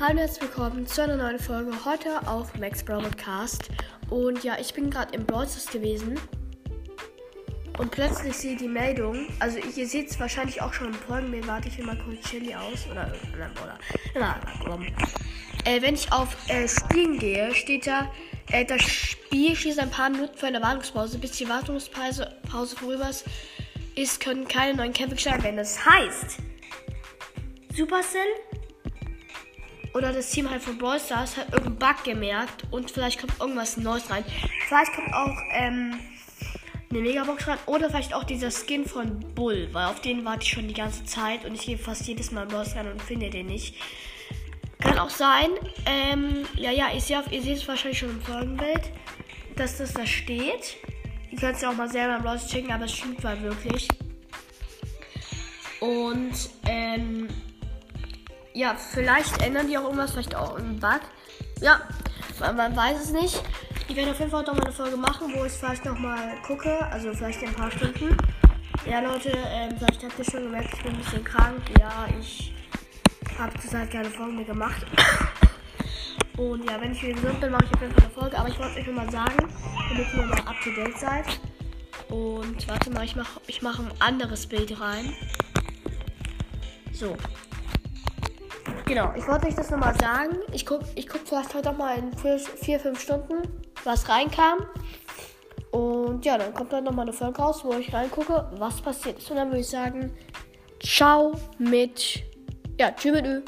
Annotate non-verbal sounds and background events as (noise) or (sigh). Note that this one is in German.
Hallo und herzlich willkommen zu einer neuen Folge heute auf Max Brown Podcast. Und ja, ich bin gerade im Brawlers gewesen und plötzlich sehe die Meldung, also ihr seht es wahrscheinlich auch schon im Folgenbild, warte ich mal kurz Chili aus oder oder, na, komm. Äh, wenn ich auf äh, Spielen gehe, steht da, äh, das Spiel schließt ein paar Minuten für eine Wartungspause, bis die Wartungspause Pause vorüber ist, können keine neuen Kämpfe gestartet werden. Das heißt, Supercell oder das Team halt von Brawl Stars hat irgendeinen Bug gemerkt und vielleicht kommt irgendwas Neues rein. Vielleicht kommt auch ähm, eine Megabox rein oder vielleicht auch dieser Skin von Bull, weil auf den warte ich schon die ganze Zeit und ich gehe fast jedes Mal Brawl rein und finde den nicht. Kann auch sein. Ähm, ja, ja, ich sehe ihr seht es wahrscheinlich schon im Folgenbild, dass das da steht. Ihr könnt es ja auch mal selber im Brawl checken, aber es stimmt mal wirklich. Und ähm, ja, vielleicht ändern die auch irgendwas, vielleicht auch einen Bug. Ja, man, man weiß es nicht. Ich werde auf jeden Fall noch mal eine Folge machen, wo ich vielleicht noch mal gucke, also vielleicht in ein paar Stunden. Ja, Leute, ähm, vielleicht habt ihr schon gemerkt, ich bin ein bisschen krank. Ja, ich habe zurzeit keine Folgen mehr gemacht. (coughs) Und ja, wenn ich wieder gesund bin, mache ich auf jeden Fall eine Folge. Aber ich wollte euch nur mal sagen, damit ihr mal up to date seid. Und warte mal, ich mache ich mach ein anderes Bild rein. So, Genau, ich wollte euch das nochmal sagen. Ich gucke ich guck vielleicht heute auch mal in 4-5 Stunden, was reinkam. Und ja, dann kommt dann nochmal eine Folge raus, wo ich reingucke, was passiert ist. Und dann würde ich sagen, ciao mit, ja, tschüss mit Ü.